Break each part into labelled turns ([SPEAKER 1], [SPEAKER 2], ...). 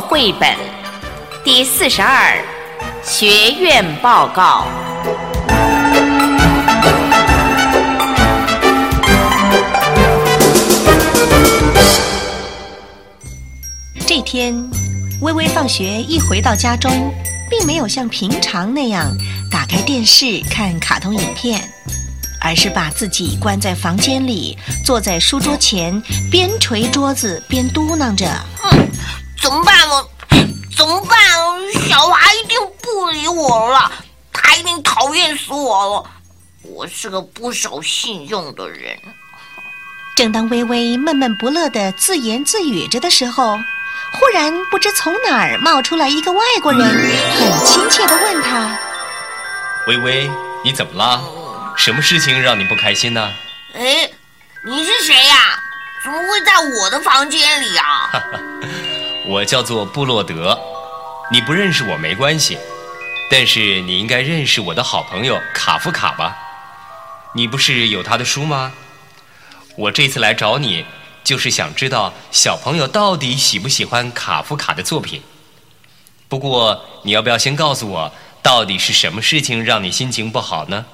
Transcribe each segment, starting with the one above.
[SPEAKER 1] 绘本第四十二学院报告。
[SPEAKER 2] 这天，微微放学一回到家中，并没有像平常那样打开电视看卡通影片，而是把自己关在房间里，坐在书桌前，边捶桌子边嘟囔着：“，
[SPEAKER 3] 怎么办呢？怎么办？小华一定不理我了，他一定讨厌死我了。我是个不守信用的人。”
[SPEAKER 2] 正当微微闷闷不乐的自言自语着的时候，忽然，不知从哪儿冒出来一个外国人，很亲切地问他：“
[SPEAKER 4] 微微，你怎么了？什么事情让你不开心呢？”“
[SPEAKER 3] 哎，你是谁呀？怎么会在我的房间里啊？”“
[SPEAKER 4] 我叫做布洛德，你不认识我没关系，但是你应该认识我的好朋友卡夫卡吧？你不是有他的书吗？我这次来找你。”就是想知道小朋友到底喜不喜欢卡夫卡的作品。不过，你要不要先告诉我，到底是什么事情让你心情不好呢？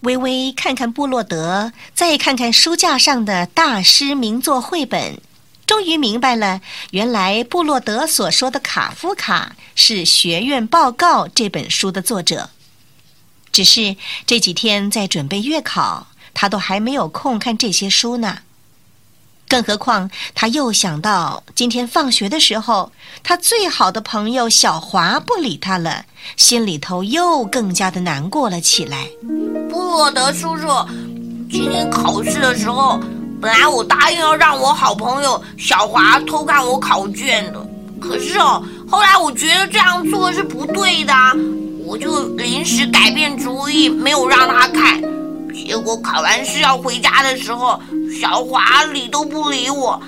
[SPEAKER 2] 微微看看布洛德，再看看书架上的大师名作绘本，终于明白了，原来布洛德所说的卡夫卡是《学院报告》这本书的作者。只是这几天在准备月考，他都还没有空看这些书呢。更何况，他又想到今天放学的时候，他最好的朋友小华不理他了，心里头又更加的难过了起来。
[SPEAKER 3] 布洛德叔叔，今天考试的时候，本来我答应要让我好朋友小华偷看我考卷的，可是哦，后来我觉得这样做是不对的，我就临时改变主意，没有让他看。结果考完试要回家的时候，小华理都不理我，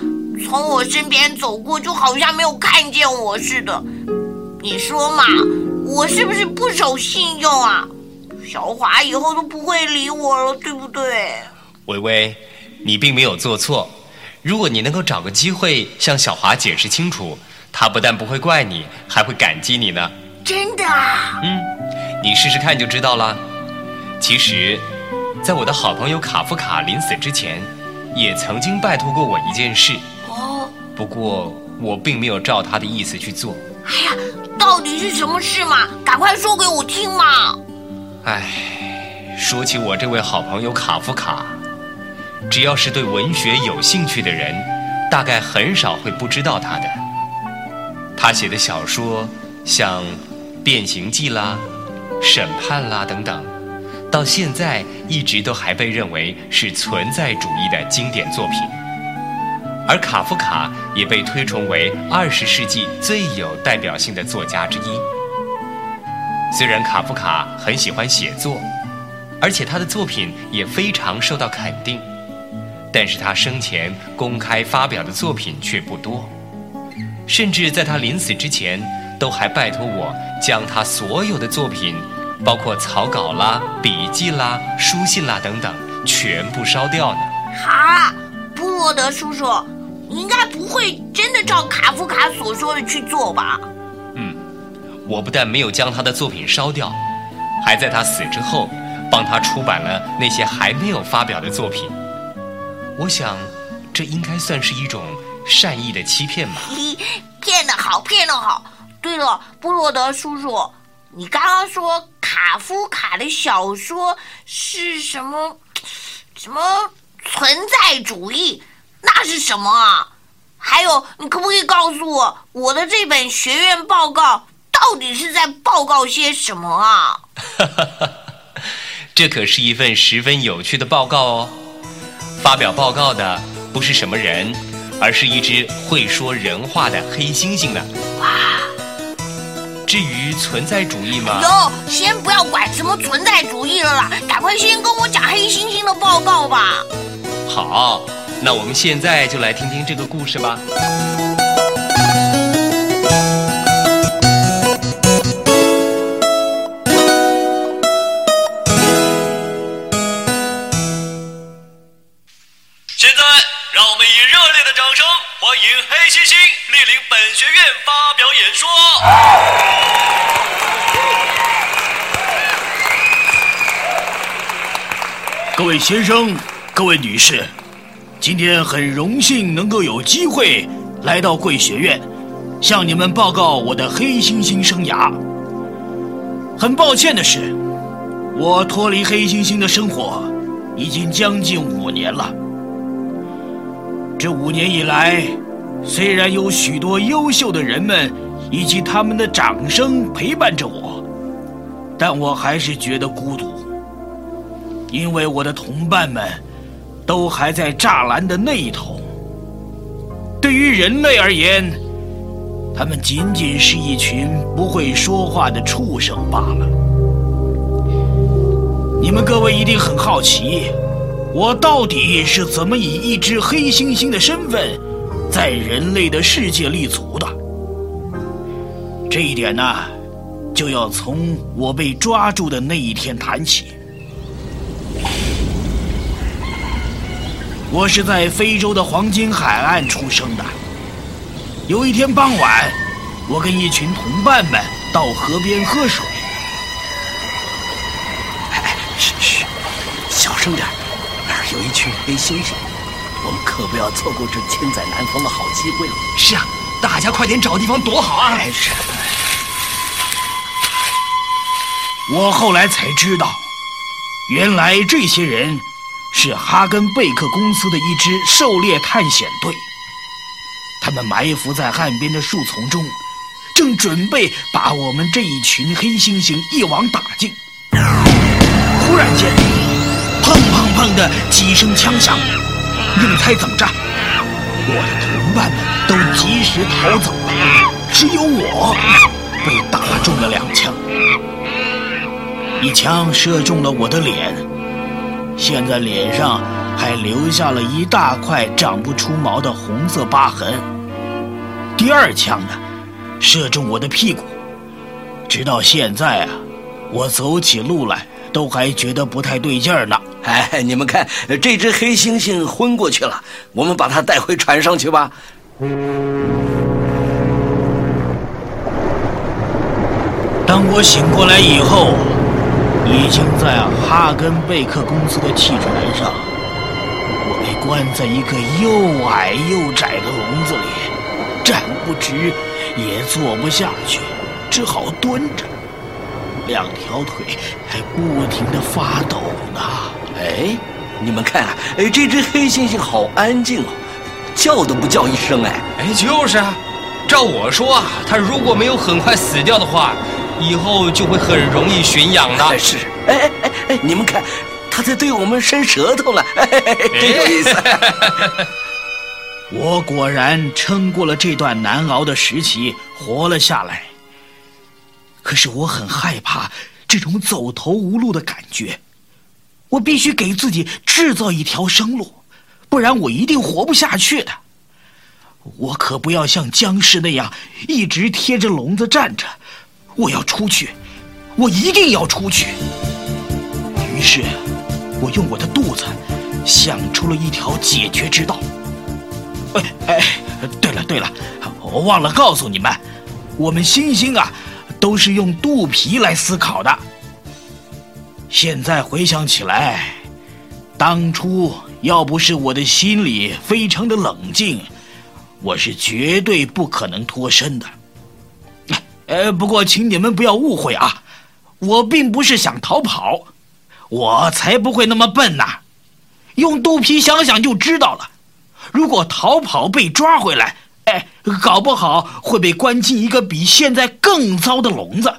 [SPEAKER 3] 从我身边走过，就好像没有看见我似的。你说嘛，我是不是不守信用啊？小华以后都不会理我了，对不对？
[SPEAKER 4] 微微，你并没有做错。如果你能够找个机会向小华解释清楚，他不但不会怪你，还会感激你呢。
[SPEAKER 3] 真的啊？
[SPEAKER 4] 嗯，你试试看就知道了。其实。在我的好朋友卡夫卡临死之前，也曾经拜托过我一件事。哦，不过我并没有照他的意思去做。
[SPEAKER 3] 哎呀，到底是什么事嘛？赶快说给我听嘛！
[SPEAKER 4] 哎，说起我这位好朋友卡夫卡，只要是对文学有兴趣的人，大概很少会不知道他的。他写的小说，像《变形记》啦、《审判》啦等等。到现在一直都还被认为是存在主义的经典作品，而卡夫卡也被推崇为二十世纪最有代表性的作家之一。虽然卡夫卡很喜欢写作，而且他的作品也非常受到肯定，但是他生前公开发表的作品却不多，甚至在他临死之前，都还拜托我将他所有的作品。包括草稿啦、笔记啦、书信啦等等，全部烧掉呢。
[SPEAKER 3] 哈，布罗德叔叔，你应该不会真的照卡夫卡所说的去做吧？
[SPEAKER 4] 嗯，我不但没有将他的作品烧掉，还在他死之后，帮他出版了那些还没有发表的作品。我想，这应该算是一种善意的欺骗吧。
[SPEAKER 3] 骗得好，骗得好。对了，布洛德叔叔，你刚刚说。卡夫卡的小说是什么？什么存在主义？那是什么啊？还有，你可不可以告诉我，我的这本学院报告到底是在报告些什么啊？
[SPEAKER 4] 这可是一份十分有趣的报告哦。发表报告的不是什么人，而是一只会说人话的黑猩猩呢。哇！至于存在主义吗？
[SPEAKER 3] 哟，先不要管什么存在主义了啦，赶快先跟我讲黑猩猩的报告吧。
[SPEAKER 4] 好，那我们现在就来听听这个故事吧。
[SPEAKER 5] 各位先生，各位女士，今天很荣幸能够有机会来到贵学院，向你们报告我的黑猩猩生涯。很抱歉的是，我脱离黑猩猩的生活已经将近五年了。这五年以来，虽然有许多优秀的人们以及他们的掌声陪伴着我，但我还是觉得孤独。因为我的同伴们都还在栅栏的那一头。对于人类而言，他们仅仅是一群不会说话的畜生罢了。你们各位一定很好奇，我到底是怎么以一只黑猩猩的身份，在人类的世界立足的？这一点呢，就要从我被抓住的那一天谈起。我是在非洲的黄金海岸出生的。有一天傍晚，我跟一群同伴们到河边喝水。
[SPEAKER 6] 哎，嘘嘘，小声点，那儿有一群黑猩猩，我们可不要错过这千载难逢的好机会了。
[SPEAKER 4] 是啊，大家快点找地方躲好啊！
[SPEAKER 6] 哎，是。
[SPEAKER 5] 我后来才知道，原来这些人。是哈根贝克公司的一支狩猎探险队，他们埋伏在岸边的树丛中，正准备把我们这一群黑猩猩一网打尽。忽然间，砰砰砰的几声枪响，你们猜怎么着？我的同伴们都及时逃走了，只有我被打中了两枪，一枪射中了我的脸。现在脸上还留下了一大块长不出毛的红色疤痕。第二枪呢，射中我的屁股，直到现在啊，我走起路来都还觉得不太对劲儿呢。
[SPEAKER 6] 哎，你们看，这只黑猩猩昏过去了，我们把它带回船上去吧。
[SPEAKER 5] 当我醒过来以后。已经在哈根贝克公司的汽船上，我被关在一个又矮又窄的笼子里，站不直，也坐不下去，只好蹲着，两条腿还不停的发抖呢。
[SPEAKER 6] 哎，你们看，哎，这只黑猩猩好安静哦，叫都不叫一声。哎，
[SPEAKER 4] 哎，就是啊，照我说啊，它如果没有很快死掉的话。以后就会很容易驯养的。
[SPEAKER 6] 是，哎哎哎哎，你们看，他在对我们伸舌头了，真有意思。
[SPEAKER 5] 我果然撑过了这段难熬的时期，活了下来。可是我很害怕这种走投无路的感觉，我必须给自己制造一条生路，不然我一定活不下去的。我可不要像僵尸那样一直贴着笼子站着。我要出去，我一定要出去。于是，我用我的肚子想出了一条解决之道。哎哎，对了对了，我忘了告诉你们，我们猩猩啊，都是用肚皮来思考的。现在回想起来，当初要不是我的心里非常的冷静，我是绝对不可能脱身的。呃，不过请你们不要误会啊，我并不是想逃跑，我才不会那么笨呢。用肚皮想想就知道了。如果逃跑被抓回来，哎，搞不好会被关进一个比现在更糟的笼子。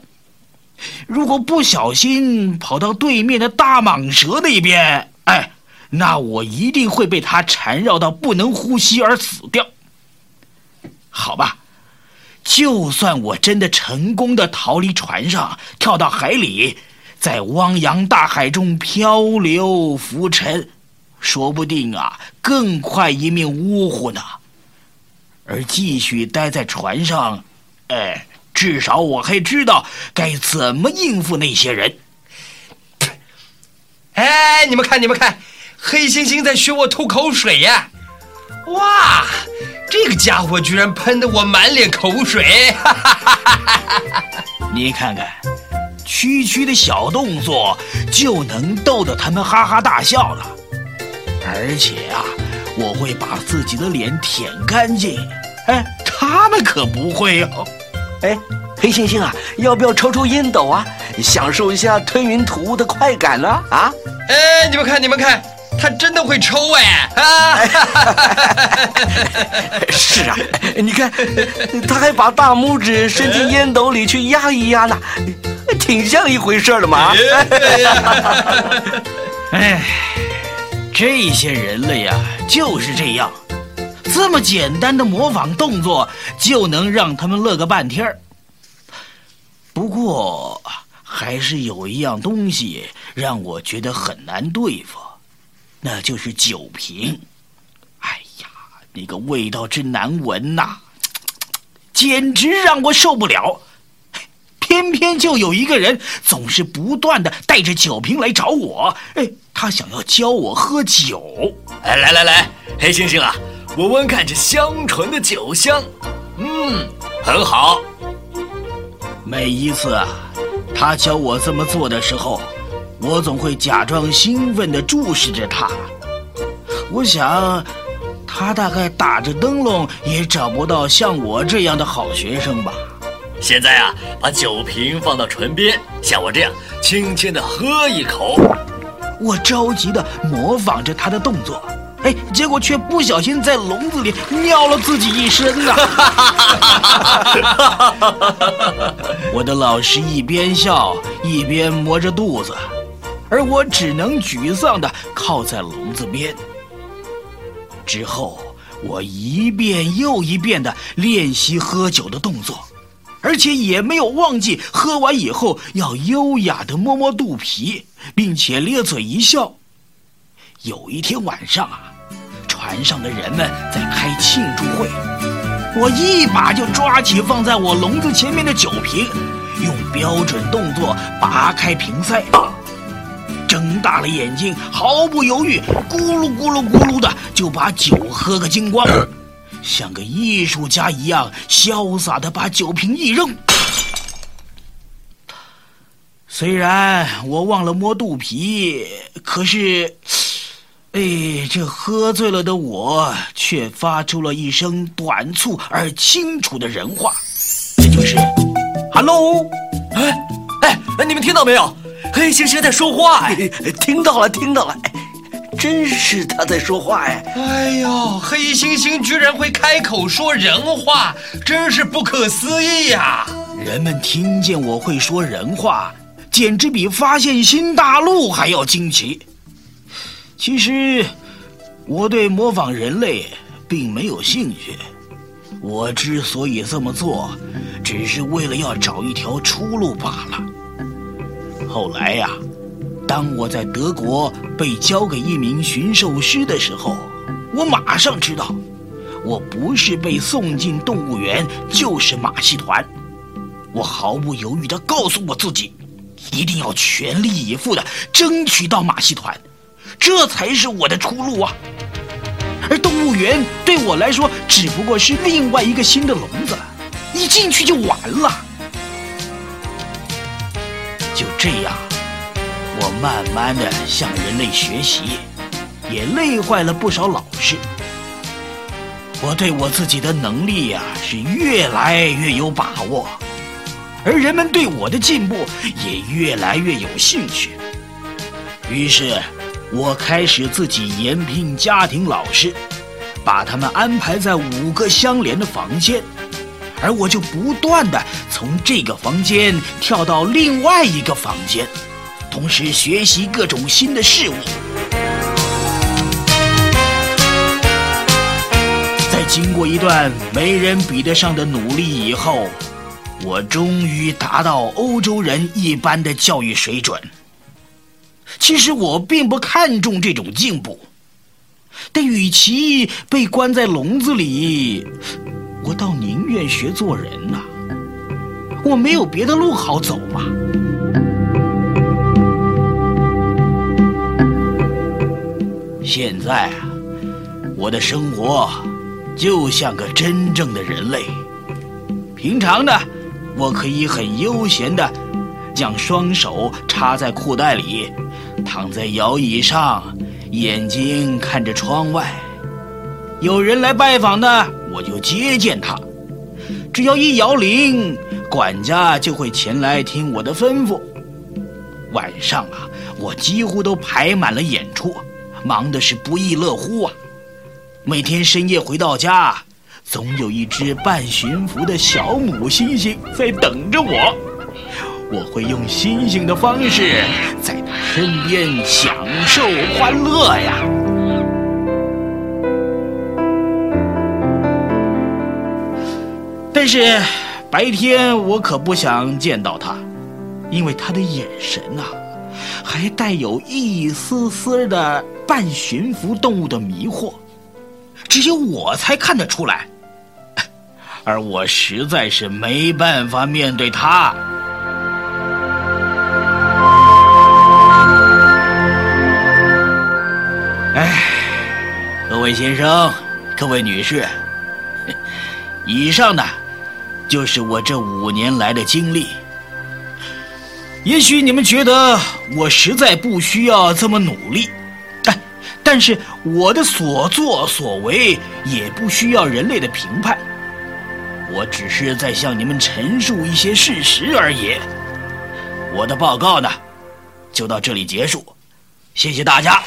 [SPEAKER 5] 如果不小心跑到对面的大蟒蛇那边，哎，那我一定会被它缠绕到不能呼吸而死掉。好吧。就算我真的成功的逃离船上，跳到海里，在汪洋大海中漂流浮沉，说不定啊，更快一命呜呼呢。而继续待在船上，哎，至少我还知道该怎么应付那些人。
[SPEAKER 4] 哎，你们看，你们看，黑猩猩在学我吐口水呀！哇！这个家伙居然喷得我满脸口水！
[SPEAKER 5] 哈哈哈哈你看看，区区的小动作就能逗得他们哈哈大笑了。而且啊，我会把自己的脸舔干净，哎，他们可不会哦。
[SPEAKER 6] 哎，黑猩猩啊，要不要抽抽烟斗啊，享受一下吞云吐雾的快感呢？啊？
[SPEAKER 4] 哎，你们看，你们看，他真的会抽哎！啊，
[SPEAKER 6] 是啊，你看，他还把大拇指伸进烟斗里去压一压呢，挺像一回事的嘛。
[SPEAKER 5] 哎，这些人类呀，就是这样，这么简单的模仿动作就能让他们乐个半天儿。不过，还是有一样东西让我觉得很难对付，那就是酒瓶。哎呀，那个味道真难闻呐，简直让我受不了。偏偏就有一个人总是不断的带着酒瓶来找我，哎，他想要教我喝酒。
[SPEAKER 7] 哎，来来来，黑猩猩啊，闻闻看这香醇的酒香，嗯，很好。
[SPEAKER 5] 每一次啊，他教我这么做的时候，我总会假装兴奋地注视着他。我想，他大概打着灯笼也找不到像我这样的好学生吧。
[SPEAKER 7] 现在啊，把酒瓶放到唇边，像我这样轻轻地喝一口。
[SPEAKER 5] 我着急地模仿着他的动作，哎，结果却不小心在笼子里尿了自己一身呐！我的老师一边笑一边磨着肚子，而我只能沮丧地靠在笼子边。之后，我一遍又一遍地练习喝酒的动作。而且也没有忘记喝完以后要优雅的摸摸肚皮，并且咧嘴一笑。有一天晚上啊，船上的人们在开庆祝会，我一把就抓起放在我笼子前面的酒瓶，用标准动作拔开瓶塞，睁大了眼睛，毫不犹豫，咕噜咕噜咕噜的就把酒喝个精光。像个艺术家一样潇洒的把酒瓶一扔。虽然我忘了摸肚皮，可是，哎，这喝醉了的我却发出了一声短促而清楚的人话，这就是：“Hello，
[SPEAKER 7] 哎，哎，你们听到没有？黑猩猩在说话哎，
[SPEAKER 6] 听到了，听到了。”真是他在说话哎！
[SPEAKER 4] 哎呦，黑猩猩居然会开口说人话，真是不可思议呀！
[SPEAKER 5] 人们听见我会说人话，简直比发现新大陆还要惊奇。其实，我对模仿人类并没有兴趣。我之所以这么做，只是为了要找一条出路罢了。后来呀。当我在德国被交给一名驯兽师的时候，我马上知道，我不是被送进动物园，就是马戏团。我毫不犹豫地告诉我自己，一定要全力以赴地争取到马戏团，这才是我的出路啊！而动物园对我来说只不过是另外一个新的笼子，一进去就完了。就这样。我慢慢的向人类学习，也累坏了不少老师。我对我自己的能力呀是越来越有把握，而人们对我的进步也越来越有兴趣。于是，我开始自己研聘家庭老师，把他们安排在五个相连的房间，而我就不断的从这个房间跳到另外一个房间。同时学习各种新的事物，在经过一段没人比得上的努力以后，我终于达到欧洲人一般的教育水准。其实我并不看重这种进步，但与其被关在笼子里，我倒宁愿学做人呐。我没有别的路好走嘛。现在啊，我的生活就像个真正的人类。平常呢，我可以很悠闲的将双手插在裤袋里，躺在摇椅上，眼睛看着窗外。有人来拜访呢，我就接见他。只要一摇铃，管家就会前来听我的吩咐。晚上啊，我几乎都排满了演出，忙的是不亦乐乎啊。每天深夜回到家，总有一只半驯服的小母猩猩在等着我。我会用猩猩的方式，在它身边享受欢乐呀。但是白天我可不想见到他，因为他的眼神呐，还带有一丝丝的半驯服动物的迷惑。只有我才看得出来，而我实在是没办法面对他。哎，各位先生，各位女士，以上呢，就是我这五年来的经历。也许你们觉得我实在不需要这么努力。但但是我的所作所为也不需要人类的评判，我只是在向你们陈述一些事实而已。我的报告呢，就到这里结束，谢谢大家。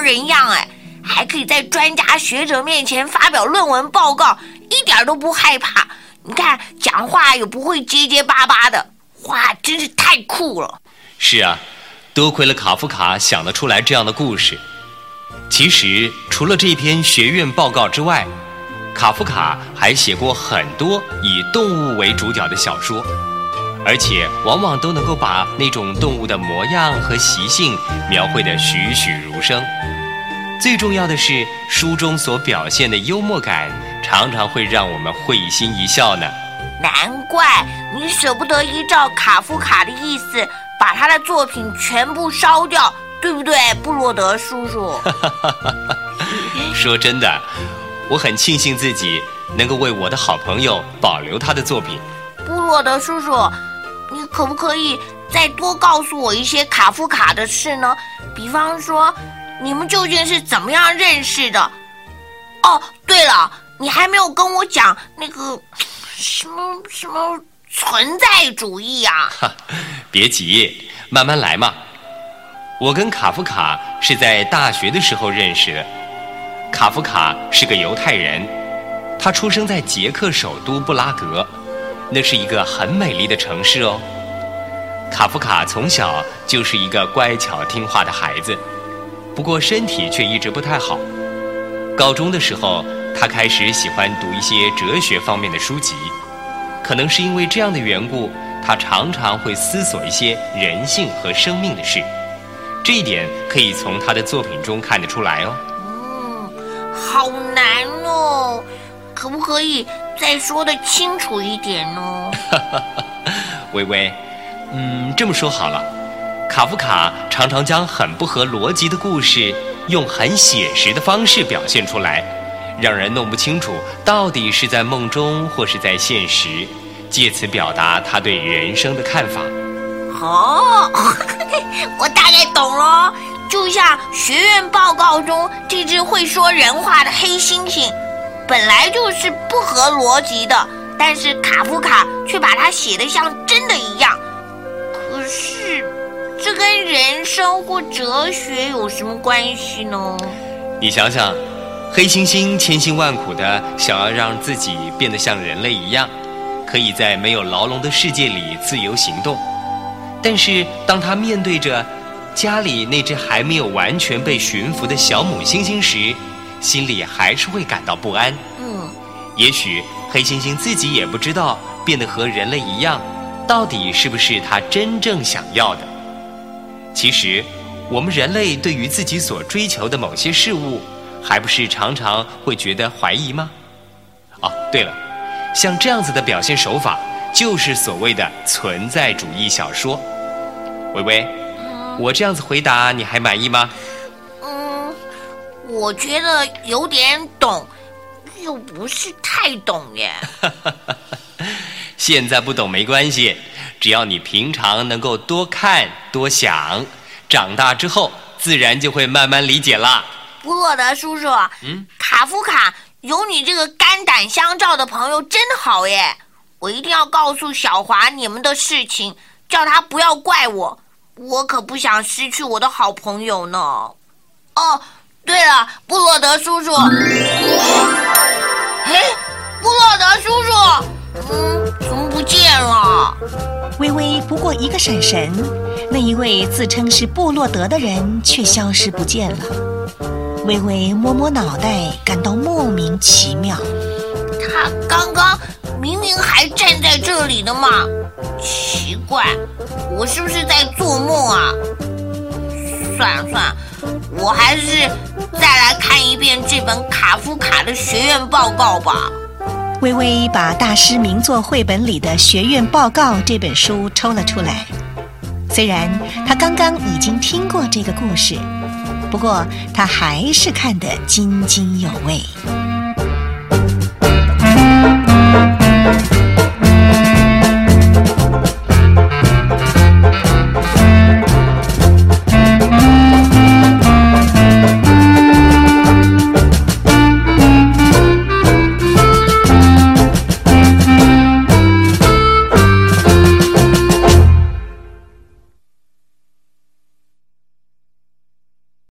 [SPEAKER 3] 人样，哎，还可以在专家学者面前发表论文报告，一点都不害怕。你看，讲话也不会结结巴巴的，哇，真是太酷了！
[SPEAKER 4] 是啊，多亏了卡夫卡想得出来这样的故事。其实，除了这篇学院报告之外，卡夫卡还写过很多以动物为主角的小说，而且往往都能够把那种动物的模样和习性描绘得栩栩如生。最重要的是，书中所表现的幽默感常常会让我们会心一笑呢。
[SPEAKER 3] 难怪你舍不得依照卡夫卡的意思把他的作品全部烧掉。对不对，布洛德叔叔？
[SPEAKER 4] 说真的，我很庆幸自己能够为我的好朋友保留他的作品。
[SPEAKER 3] 布洛德叔叔，你可不可以再多告诉我一些卡夫卡的事呢？比方说，你们究竟是怎么样认识的？哦，对了，你还没有跟我讲那个 什么什么存在主义啊？
[SPEAKER 4] 别急，慢慢来嘛。我跟卡夫卡是在大学的时候认识的。卡夫卡是个犹太人，他出生在捷克首都布拉格，那是一个很美丽的城市哦。卡夫卡从小就是一个乖巧听话的孩子，不过身体却一直不太好。高中的时候，他开始喜欢读一些哲学方面的书籍，可能是因为这样的缘故，他常常会思索一些人性和生命的事。这一点可以从他的作品中看得出来哦。
[SPEAKER 3] 嗯，好难哦，可不可以再说的清楚一点呢？
[SPEAKER 4] 微微，嗯，这么说好了，卡夫卡常常将很不合逻辑的故事用很写实的方式表现出来，让人弄不清楚到底是在梦中或是在现实，借此表达他对人生的看法。
[SPEAKER 3] 哦，我大概懂了。就像学院报告中这只会说人话的黑猩猩，本来就是不合逻辑的，但是卡夫卡却把它写得像真的一样。可是，这跟人生或哲学有什么关系呢？
[SPEAKER 4] 你想想，黑猩猩千辛万苦的想要让自己变得像人类一样，可以在没有牢笼的世界里自由行动。但是，当他面对着家里那只还没有完全被驯服的小母猩猩时，心里还是会感到不安。
[SPEAKER 3] 嗯，
[SPEAKER 4] 也许黑猩猩自己也不知道，变得和人类一样，到底是不是他真正想要的。其实，我们人类对于自己所追求的某些事物，还不是常常会觉得怀疑吗？哦，对了，像这样子的表现手法，就是所谓的存在主义小说。微微，我这样子回答你还满意吗？
[SPEAKER 3] 嗯，我觉得有点懂，又不是太懂耶。
[SPEAKER 4] 现在不懂没关系，只要你平常能够多看多想，长大之后自然就会慢慢理解啦。
[SPEAKER 3] 布洛德叔叔，
[SPEAKER 4] 嗯，
[SPEAKER 3] 卡夫卡有你这个肝胆相照的朋友真好耶！我一定要告诉小华你们的事情，叫他不要怪我，我可不想失去我的好朋友呢。哦，对了，布洛德叔叔，哎，布洛德叔叔，嗯，不见了？
[SPEAKER 2] 微微不过一个闪神，那一位自称是布洛德的人却消失不见了。微微摸摸脑袋，感到莫名其妙。
[SPEAKER 3] 他刚刚明明还站在这里的嘛，奇怪，我是不是在做梦啊？算了算了，我还是再来看一遍这本卡夫卡的学院报告吧。
[SPEAKER 2] 微微把大师名作绘本里的《学院报告》这本书抽了出来。虽然他刚刚已经听过这个故事，不过他还是看得津津有味。